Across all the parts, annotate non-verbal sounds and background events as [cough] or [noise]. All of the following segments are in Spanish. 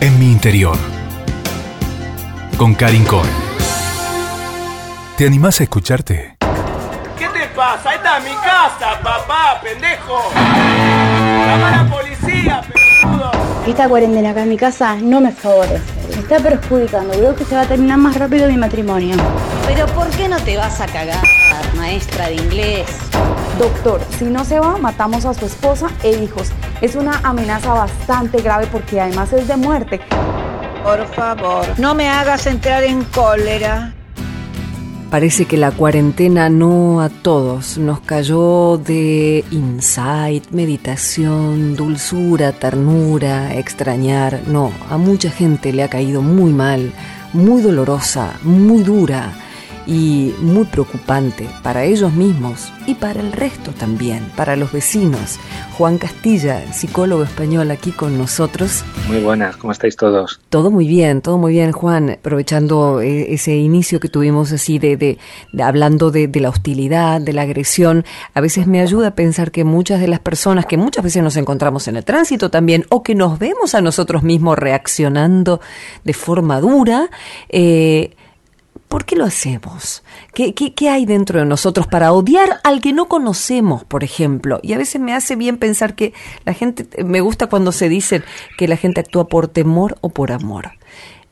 en mi interior. Con Karin Cohen. ¿Te animás a escucharte? ¿Qué te pasa? Esta es mi casa, papá, pendejo. Llama a la policía, peludo. Esta cuarentena acá en mi casa no me favorece. Me está perjudicando. Creo que se va a terminar más rápido mi matrimonio. Pero ¿por qué no te vas a cagar, maestra de inglés? Doctor, si no se va, matamos a su esposa e hijos. Es una amenaza bastante grave porque además es de muerte. Por favor, no me hagas entrar en cólera. Parece que la cuarentena no a todos nos cayó de insight, meditación, dulzura, ternura, extrañar. No, a mucha gente le ha caído muy mal, muy dolorosa, muy dura y muy preocupante para ellos mismos y para el resto también, para los vecinos. Juan Castilla, psicólogo español, aquí con nosotros. Muy buenas, ¿cómo estáis todos? Todo muy bien, todo muy bien, Juan. Aprovechando eh, ese inicio que tuvimos así de, de, hablando de, de, la hostilidad, de la agresión, a veces me ayuda a pensar que muchas de las personas que muchas veces nos encontramos en el tránsito también, o que nos vemos a nosotros mismos reaccionando de forma dura, eh, ¿Por qué lo hacemos? ¿Qué, ¿Qué, hay dentro de nosotros para odiar al que no conocemos, por ejemplo? Y a veces me hace bien pensar que la gente, me gusta cuando se dice que la gente actúa por temor o por amor.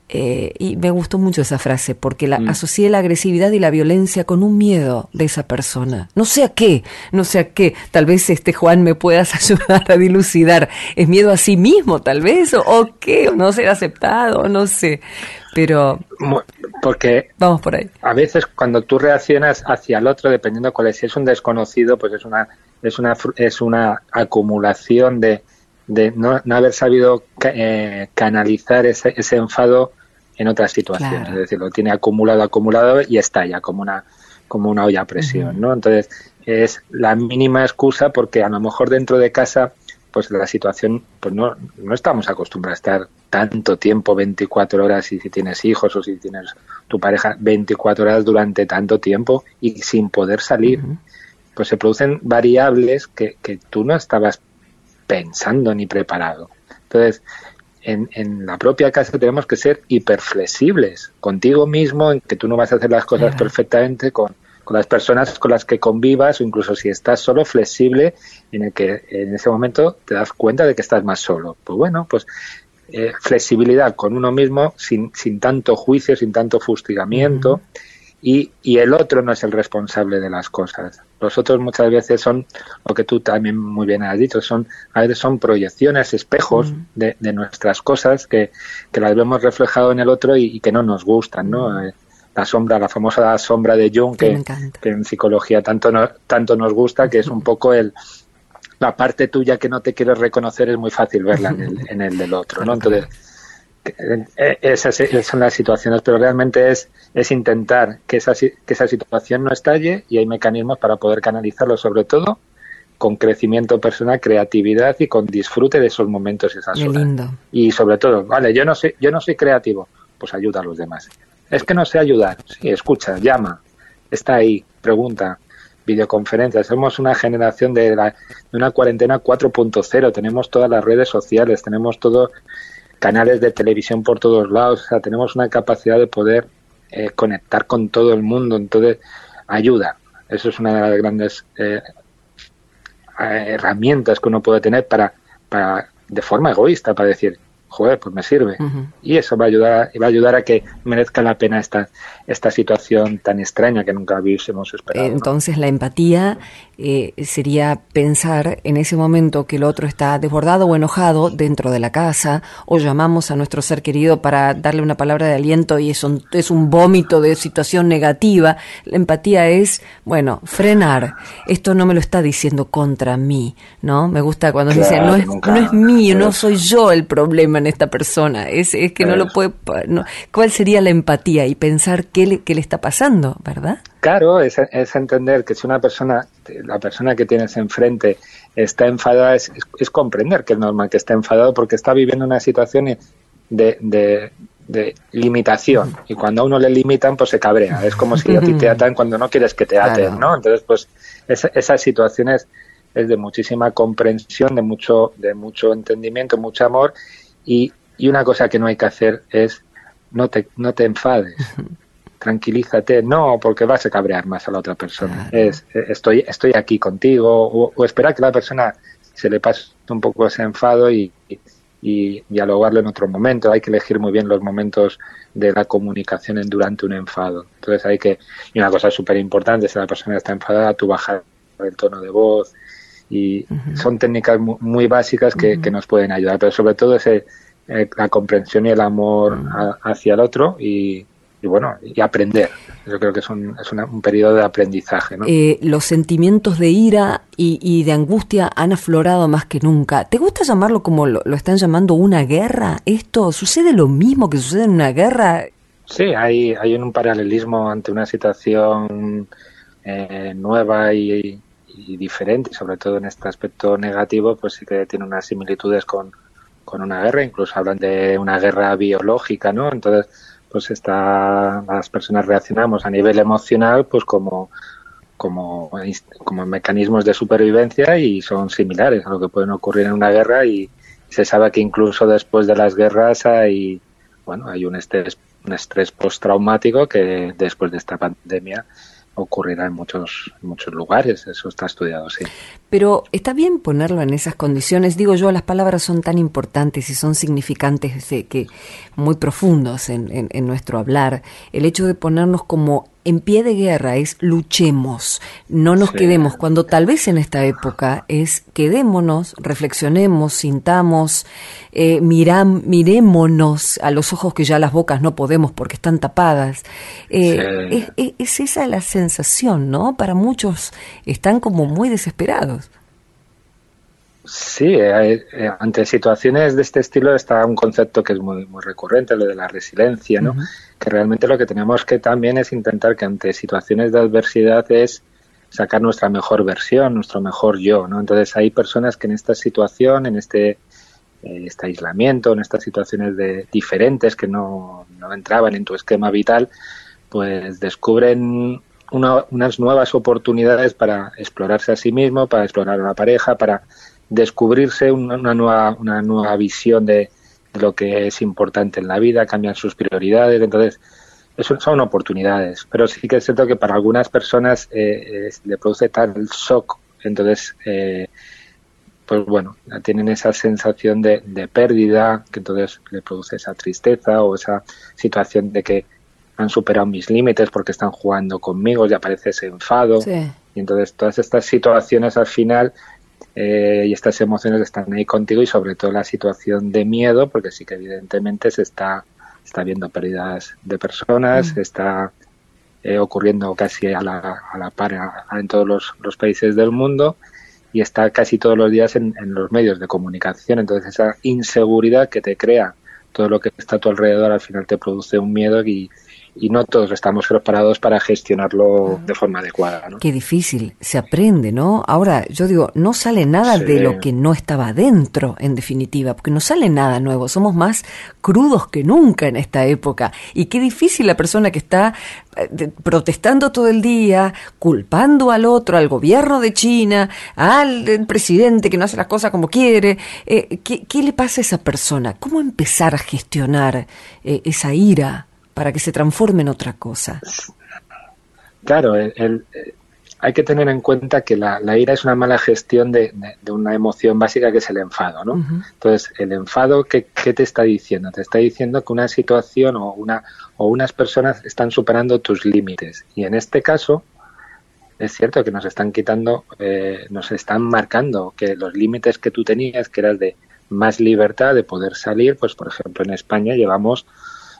Eh, y me gustó mucho esa frase porque la, mm. asocié la agresividad y la violencia con un miedo de esa persona. No sé a qué, no sé a qué. Tal vez este Juan me puedas [laughs] ayudar a dilucidar. ¿Es miedo a sí mismo, tal vez? ¿O, o qué? ¿O no ser aceptado? No sé. Pero porque vamos por ahí. A veces cuando tú reaccionas hacia el otro, dependiendo cuál es, si es un desconocido, pues es una es una es una acumulación de, de no, haber sabido eh, canalizar ese, ese enfado en otras situaciones, es decir, lo tiene acumulado, acumulado y estalla como una como una olla a presión, ¿no? Entonces es la mínima excusa porque a lo mejor dentro de casa pues la situación, pues no, no estamos acostumbrados a estar tanto tiempo, 24 horas, y si tienes hijos o si tienes tu pareja, 24 horas durante tanto tiempo y sin poder salir. Pues se producen variables que, que tú no estabas pensando ni preparado. Entonces, en, en, la propia casa tenemos que ser hiperflexibles contigo mismo, en que tú no vas a hacer las cosas perfectamente, con, con las personas con las que convivas o incluso si estás solo flexible en el que en ese momento te das cuenta de que estás más solo. Pues bueno, pues eh, flexibilidad con uno mismo sin, sin tanto juicio, sin tanto fustigamiento y, y el otro no es el responsable de las cosas. Los otros muchas veces son, lo que tú también muy bien has dicho, son a veces son proyecciones, espejos de, de, nuestras cosas que, que las vemos reflejado en el otro y, que no nos gustan, ¿no? La sombra, la famosa sombra de Jung, que, en psicología tanto, tanto nos gusta, que es un poco el la parte tuya que no te quieres reconocer es muy fácil verla en el, [laughs] en el del otro, ¿no? Entonces, eh, esas, son las situaciones, pero realmente es, es intentar que esa, que esa situación no estalle y hay mecanismos para poder canalizarlo, sobre todo con crecimiento personal, creatividad y con disfrute de esos momentos y esas horas. Y sobre todo, vale, yo no soy, yo no soy creativo, pues ayuda a los demás. Es que no sé ayudar. Sí, escucha, llama, está ahí, pregunta, videoconferencias. Somos una generación de, de una cuarentena 4.0. Tenemos todas las redes sociales, tenemos todos canales de televisión por todos lados. O sea, tenemos una capacidad de poder eh, conectar con todo el mundo. Entonces, ayuda. Eso es una de las grandes eh, herramientas que uno puede tener para, para, de forma egoísta, para decir, joder, pues me sirve. Y eso va a ayudar, va a ayudar a que merezca la pena esta, esta situación tan extraña que nunca hubiésemos esperado. Entonces la empatía eh, sería pensar en ese momento que el otro está desbordado o enojado dentro de la casa, o llamamos a nuestro ser querido para darle una palabra de aliento y es un, es un vómito de situación negativa. La empatía es, bueno, frenar. Esto no me lo está diciendo contra mí, ¿no? Me gusta cuando se dice, no es, no es mío, no soy yo el problema en esta persona, es, es que no lo puede... ¿Cuál sería la empatía y pensar qué le, qué le está pasando, verdad? Claro, es, es, entender que si una persona, la persona que tienes enfrente está enfadada, es, es, comprender que es normal que esté enfadado porque está viviendo una situación de, de, de, limitación. Y cuando a uno le limitan, pues se cabrea. Es como si a ti te atan cuando no quieres que te aten, ¿no? Entonces, pues esa, esas situaciones es de muchísima comprensión, de mucho, de mucho entendimiento, mucho amor y, y una cosa que no hay que hacer es no te, no te enfades. [laughs] Tranquilízate, no, porque vas a cabrear más a la otra persona. Es, estoy, estoy aquí contigo, o, o, esperar que la persona se le pase un poco ese enfado y, y, dialogarlo en otro momento. Hay que elegir muy bien los momentos de la comunicación en, durante un enfado. Entonces hay que, y una cosa súper importante, si la persona está enfadada, tú bajar el tono de voz, y son técnicas muy, básicas que, que, nos pueden ayudar, pero sobre todo ese, eh, la comprensión y el amor hacia el otro y, y, bueno, y aprender. Yo creo que es un, es una, un periodo de aprendizaje. ¿no? Eh, los sentimientos de ira y, y, de angustia han aflorado más que nunca. ¿Te gusta llamarlo como lo, lo, están llamando una guerra? ¿Esto sucede lo mismo que sucede en una guerra? Sí, hay, hay un paralelismo ante una situación eh, nueva y, y diferente, sobre todo en este aspecto negativo, pues sí que tiene unas similitudes con, con una guerra, incluso hablan de una guerra biológica, ¿no? Entonces, pues está, las personas reaccionamos a nivel emocional, pues como, como, como mecanismos de supervivencia y son similares a lo que pueden ocurrir en una guerra y se sabe que incluso después de las guerras hay, bueno, hay un estrés, un estrés postraumático que después de esta pandemia ocurrirá en muchos, muchos lugares, eso está estudiado, sí. Pero está bien ponerlo en esas condiciones, digo yo, las palabras son tan importantes y son significantes que muy profundos en, en nuestro hablar, el hecho de ponernos como en pie de guerra es luchemos, no nos sí. quedemos, cuando tal vez en esta época es quedémonos, reflexionemos, sintamos, eh, miram, mirémonos a los ojos que ya las bocas no podemos porque están tapadas. Eh, sí. es, es, es esa la sensación, ¿no? Para muchos están como muy desesperados. Sí, eh, eh, ante situaciones de este estilo está un concepto que es muy, muy recurrente, lo de la resiliencia, ¿no? Uh -huh. Que realmente lo que tenemos que también es intentar que ante situaciones de adversidad es sacar nuestra mejor versión, nuestro mejor yo, ¿no? Entonces hay personas que en esta situación, en este, eh, este aislamiento, en estas situaciones de diferentes que no, no entraban en tu esquema vital, pues descubren una, unas nuevas oportunidades para explorarse a sí mismo, para explorar a la pareja, para descubrirse una, una, nueva, una nueva visión de, de, lo que es importante en la vida, cambian sus prioridades, entonces eso son oportunidades, pero sí que es cierto que para algunas personas eh, eh, le produce tal shock, entonces eh, pues bueno, tienen esa sensación de, de, pérdida, que entonces le produce esa tristeza o esa situación de que han superado mis límites porque están jugando conmigo y aparece ese enfado. Sí. Y entonces todas estas situaciones al final eh, y estas emociones están ahí contigo y sobre todo la situación de miedo, porque sí que evidentemente se está, está viendo pérdidas de personas, mm. está eh, ocurriendo casi a la, a la par a, a, en todos los, los, países del mundo y está casi todos los días en, en, los medios de comunicación. Entonces esa inseguridad que te crea todo lo que está a tu alrededor al final te produce un miedo y, y no todos estamos preparados para gestionarlo de forma adecuada. ¿no? Qué difícil, se aprende, ¿no? Ahora, yo digo, no sale nada sí. de lo que no estaba dentro, en definitiva, porque no sale nada nuevo, somos más crudos que nunca en esta época. Y qué difícil la persona que está eh, protestando todo el día, culpando al otro, al gobierno de China, al presidente que no hace las cosas como quiere. Eh, ¿qué, ¿qué, le pasa a esa persona? ¿Cómo empezar a gestionar eh, esa ira? Para que se transforme en otra cosa. Claro, el, el, hay que tener en cuenta que la, ira es una mala gestión de, una emoción básica que es el enfado, ¿no? Entonces, el enfado, ¿qué, te está diciendo? Te está diciendo que una situación o, una, o unas personas están superando tus límites. Y en este caso, es cierto que nos están quitando, eh, nos están marcando que los límites que tú tenías, que eras de más libertad, de poder salir, pues por ejemplo en España llevamos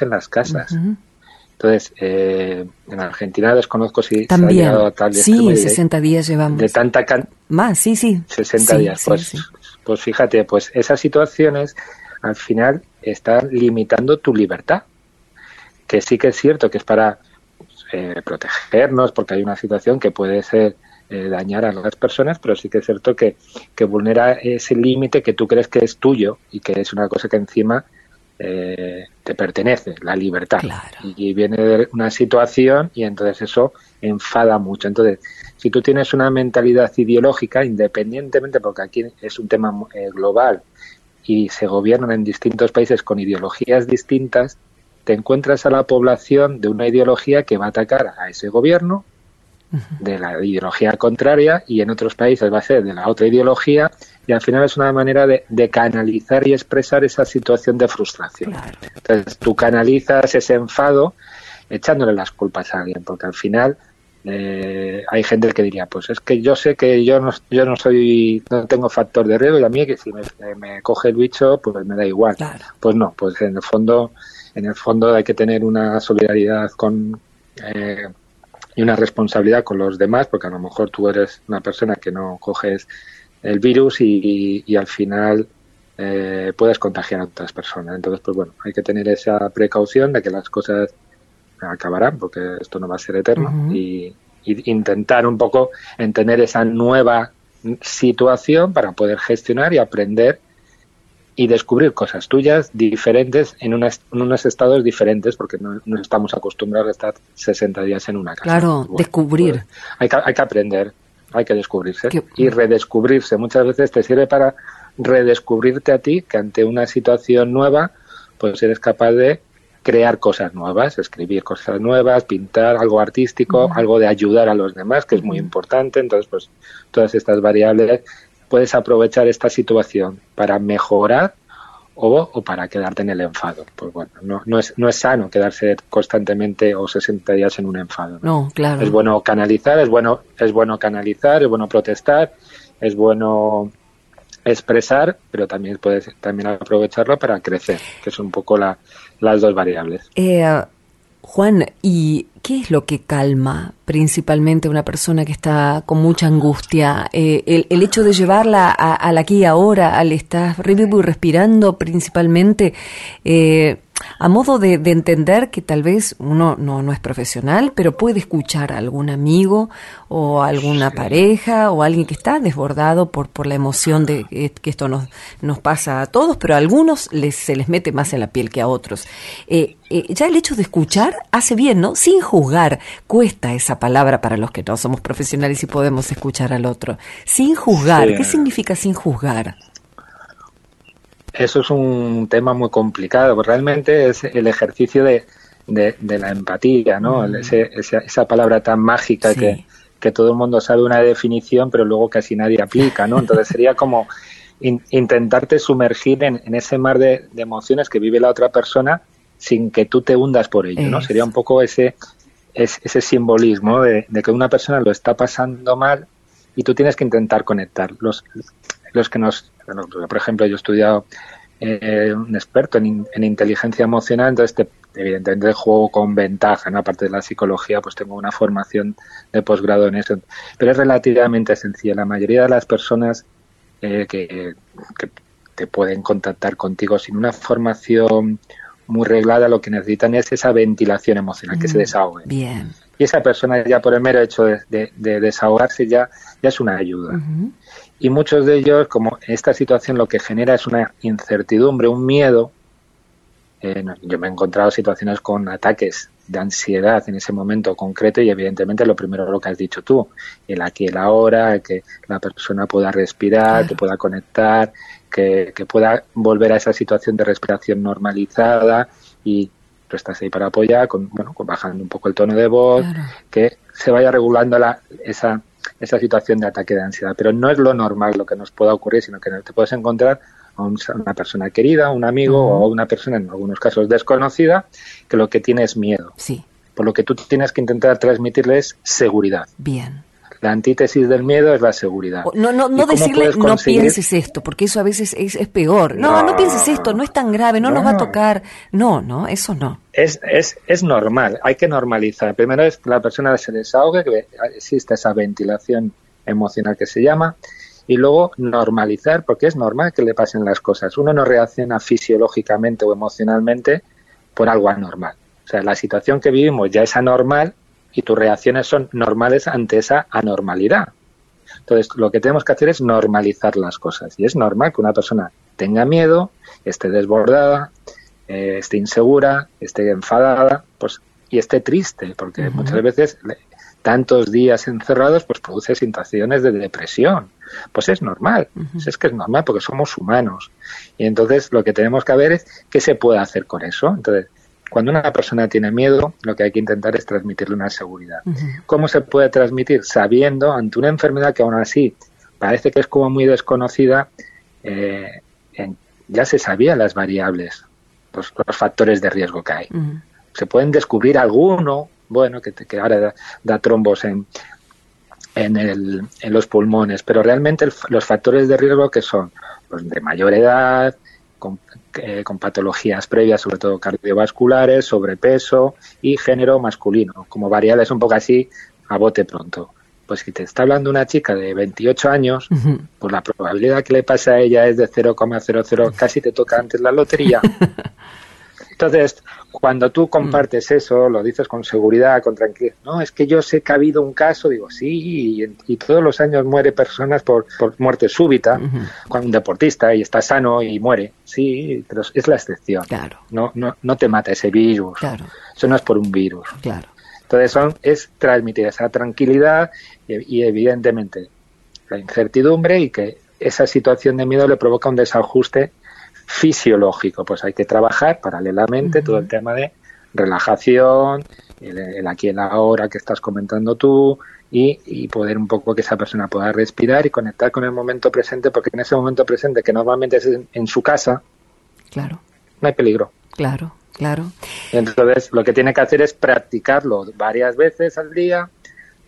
En las casas. Entonces, eh, en Argentina desconozco si También. se ha llegado a tal Sí, 60 días llevamos. De tanta can Más, sí, sí. 60 días. pues, pues fíjate, pues esas situaciones al final están limitando tu libertad. Que sí que es cierto que es para eh, protegernos, porque hay una situación que puede ser eh, dañar a las personas, pero sí que es cierto que, que vulnera ese límite que tú crees que es tuyo y que es una cosa que encima eh, te pertenece, la libertad. Y viene de una situación y entonces eso enfada mucho. Entonces, si tú tienes una mentalidad ideológica, independientemente, porque aquí es un tema eh, global y se gobiernan en distintos países con ideologías distintas, te encuentras a la población de una ideología que va a atacar a ese gobierno, de la ideología contraria, y en otros países va a ser de la otra ideología, y al final es una manera de, canalizar y expresar esa situación de frustración. Entonces tú canalizas ese enfado echándole las culpas a alguien, porque al final eh, hay gente que diría, pues es que yo sé que yo no, yo no soy, no tengo factor de riesgo y a mí que si me, coge el bicho, pues me da igual. Pues no, pues en el fondo, en el fondo hay que tener una solidaridad con eh, y una responsabilidad con los demás, porque a lo mejor tú eres una persona que no coges el virus y, al final eh, puedes contagiar a otras personas. Entonces, pues bueno, hay que tener esa precaución de que las cosas acabarán, porque esto no va a ser eterno, y, intentar un poco entender esa nueva situación para poder gestionar y aprender y descubrir cosas tuyas diferentes en, unos estados diferentes, porque no, estamos acostumbrados a estar 60 días en una casa. Claro, descubrir. Pues, hay, que, hay que aprender hay que descubrirse. Y redescubrirse muchas veces te sirve para redescubrirte a ti, que ante una situación nueva, pues eres capaz de crear cosas nuevas, escribir cosas nuevas, pintar algo artístico, algo de ayudar a los demás, que es muy importante. Entonces, pues todas estas variables puedes aprovechar esta situación para mejorar o, para quedarte en el enfado. Pues bueno, no, no, es, no es sano quedarse constantemente o 60 días en un enfado. ¿no? claro. Es bueno canalizar, es bueno, es bueno canalizar, es bueno protestar, es bueno expresar, pero también puedes también aprovecharlo para crecer, que son un poco la, las dos variables. Eh, Juan, ¿y qué es lo que calma principalmente una persona que está con mucha angustia? Eh, el, hecho de llevarla a, la aquí y ahora, al estar vivo y respirando principalmente, eh, a modo de, entender que tal vez uno no, no es profesional, pero puede escuchar a algún amigo o alguna pareja o alguien que está desbordado por, por la emoción de que esto nos, nos pasa a todos, pero a algunos les, se les mete más en la piel que a otros. Eh, eh, ya el hecho de escuchar hace bien, ¿no? Sin juzgar. Cuesta esa palabra para los que no somos profesionales y podemos escuchar al otro. Sin juzgar. ¿Qué significa sin juzgar? Eso es un tema muy complicado, porque realmente es el ejercicio de, de, la empatía, ¿no? Mm. esa, palabra tan mágica que, que, todo el mundo sabe una definición, pero luego casi nadie aplica, ¿no? Entonces [laughs] sería como intentarte sumergir en, ese mar de, emociones que vive la otra persona sin que tú te hundas por ello, ¿no? Sería un poco ese, ese, simbolismo de, de, que una persona lo está pasando mal y tú tienes que intentar conectar. Los, los que nos, por ejemplo, yo he estudiado eh, un experto en, inteligencia emocional, entonces evidentemente juego con ventaja, ¿no? aparte de la psicología, pues tengo una formación de posgrado en eso, pero es relativamente sencilla. La mayoría de las personas eh, que, que te pueden contactar contigo sin una formación muy reglada, lo que necesitan es esa ventilación emocional, que se mm, desahoguen. Bien. Y esa persona ya por el mero hecho de, desahogarse ya, ya es una ayuda. Y muchos de ellos, como esta situación lo que genera es una incertidumbre, un miedo. Eh, yo me he encontrado situaciones con ataques de ansiedad en ese momento concreto y evidentemente lo primero lo que has dicho tú, el aquí el ahora, que la persona pueda respirar, que pueda conectar, que, pueda volver a esa situación de respiración normalizada y tú estás ahí para apoyar, con, bueno, bajando un poco el tono de voz, que se vaya regulando la, esa, esa situación de ataque de ansiedad. Pero no es lo normal lo que nos pueda ocurrir, sino que te puedes encontrar a una persona querida, un amigo o una persona, en algunos casos desconocida, que lo que tiene es miedo. Sí. Por lo que tú tienes que intentar transmitirle es seguridad. Bien. La antítesis del miedo es la seguridad. No, no, no decirle no pienses esto, porque eso a veces es, es peor. No, no, pienses esto, no es tan grave, no, nos va a tocar. No, no, eso no. Es, es, es normal, hay que normalizar. Primero es que la persona se desahogue, que existe esa ventilación emocional que se llama, y luego normalizar, porque es normal que le pasen las cosas. Uno no reacciona fisiológicamente o emocionalmente por algo anormal. O sea, la situación que vivimos ya es anormal y tus reacciones son normales ante esa anormalidad. Entonces, lo que tenemos que hacer es normalizar las cosas. Y es normal que una persona tenga miedo, esté desbordada, eh, esté insegura, esté enfadada, pues y esté triste, porque muchas veces tantos días encerrados pues produce situaciones de depresión. Pues es normal, es que es normal porque somos humanos. Y entonces lo que tenemos que ver es qué se puede hacer con eso. Entonces, cuando una persona tiene miedo, lo que hay que intentar es transmitirle una seguridad. ¿Cómo se puede transmitir? Sabiendo ante una enfermedad que aún así parece que es como muy desconocida, eh, ya se sabían las variables, los, factores de riesgo que hay. Se pueden descubrir alguno, bueno, que, que ahora da, trombos en, en, el, en, los pulmones, pero realmente los factores de riesgo que son los de mayor edad, eh, con, patologías previas, sobre todo cardiovasculares, sobrepeso y género masculino, como variables un poco así a bote pronto. Pues si te está hablando una chica de 28 años, pues la probabilidad que le pase a ella es de 0,00, casi te toca antes la lotería. [laughs] Entonces, cuando tú compartes eso, lo dices con seguridad, con tranquilidad, no, es que yo sé que ha habido un caso, digo, sí, y, todos los años muere personas por, muerte súbita, cuando un deportista y está sano y muere, sí, pero es la excepción. Claro. No, no, no te mata ese virus. Claro. Eso no es por un virus. Claro. Entonces son, es transmitir esa tranquilidad y, y evidentemente la incertidumbre y que esa situación de miedo le provoca un desajuste fisiológico. Pues hay que trabajar paralelamente todo el tema de relajación, el, aquí y el ahora que estás comentando tú, y, poder un poco que esa persona pueda respirar y conectar con el momento presente, porque en ese momento presente, que normalmente es en, su casa, claro. no hay peligro. Claro, claro. Entonces, lo que tiene que hacer es practicarlo varias veces al día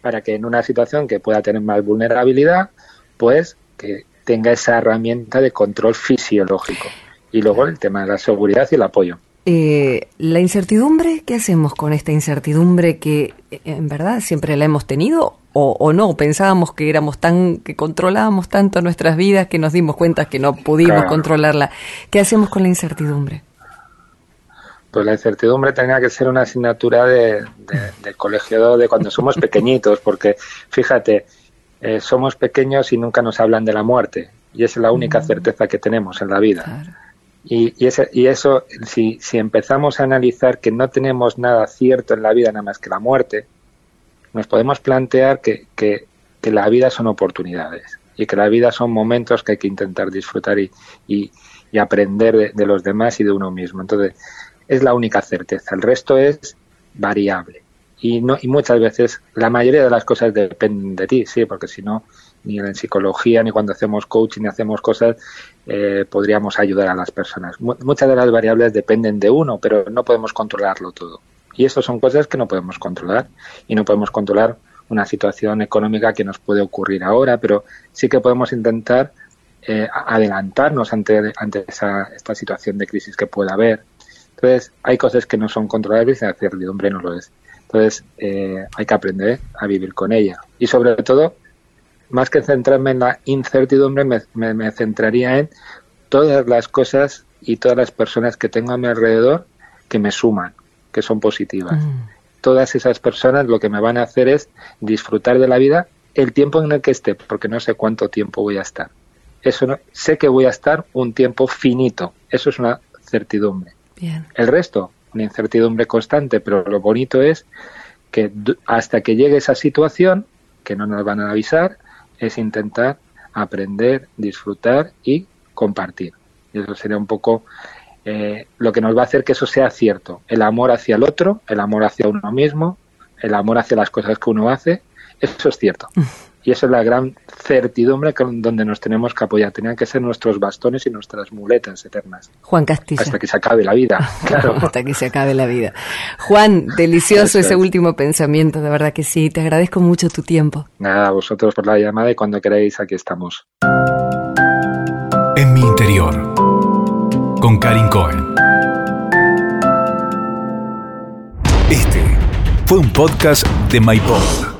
para que en una situación que pueda tener más vulnerabilidad, pues que tenga esa herramienta de control fisiológico. Y luego el tema de la seguridad y el apoyo. Eh, la incertidumbre, ¿qué hacemos con esta incertidumbre que eh, en verdad siempre la hemos tenido o, no? Pensábamos que éramos tan, que controlábamos tanto nuestras vidas que nos dimos cuenta que no pudimos controlarla. ¿Qué hacemos con la incertidumbre? Pues la incertidumbre tenía que ser una asignatura de, del colegio de cuando somos pequeñitos, porque fíjate, eh, somos pequeños y nunca nos hablan de la muerte, y es la única mm. certeza que tenemos en la vida. Claro. Y, y, y eso, si, si empezamos a analizar que no tenemos nada cierto en la vida nada más que la muerte, nos podemos plantear que, que, la vida son oportunidades y que la vida son momentos que hay que intentar disfrutar y, y, aprender de, los demás y de uno mismo. Entonces, es la única certeza. El resto es variable. Y, no, y muchas veces, la mayoría de las cosas dependen de ti, sí, porque si no, ni en psicología, ni cuando hacemos coaching, ni hacemos cosas, eh, podríamos ayudar a las personas. muchas de las variables dependen de uno, pero no podemos controlarlo todo. Y eso son cosas que no podemos controlar. Y no podemos controlar una situación económica que nos puede ocurrir ahora, pero sí que podemos intentar eh, adelantarnos ante, ante esa, esta situación de crisis que pueda haber. Entonces, hay cosas que no son controlables y la certidumbre no lo es. Entonces, eh, hay que aprender a vivir con ella. Y sobre todo, más que centrarme en la incertidumbre, me, centraría en todas las cosas y todas las personas que tengo a mi alrededor que me suman, que son positivas. Mm. todas esas personas lo que me van a hacer es disfrutar de la vida el tiempo en el que esté, porque no sé cuánto tiempo voy a estar. Eso no, sé que voy a estar un tiempo finito. Eso es una certidumbre. El resto, una incertidumbre constante, pero lo bonito es que hasta que llegue esa situación, que no nos van a avisar, es intentar aprender, disfrutar y compartir. Y eso sería un poco eh, lo que nos va a hacer que eso sea cierto. El amor hacia el otro, el amor hacia uno mismo, el amor hacia las cosas que uno hace, eso es cierto. [laughs] Y esa es la gran certidumbre donde nos tenemos que apoyar. Tenían que ser nuestros bastones y nuestras muletas eternas. Juan Castilla. Hasta que se acabe la vida, [laughs] claro. Hasta que se acabe la vida. Juan, delicioso ese último pensamiento, de verdad que sí. Te agradezco mucho tu tiempo. Nada, a vosotros por la llamada y cuando queráis aquí estamos. En mi interior, con Karin Cohen. Este fue un podcast de MyPod.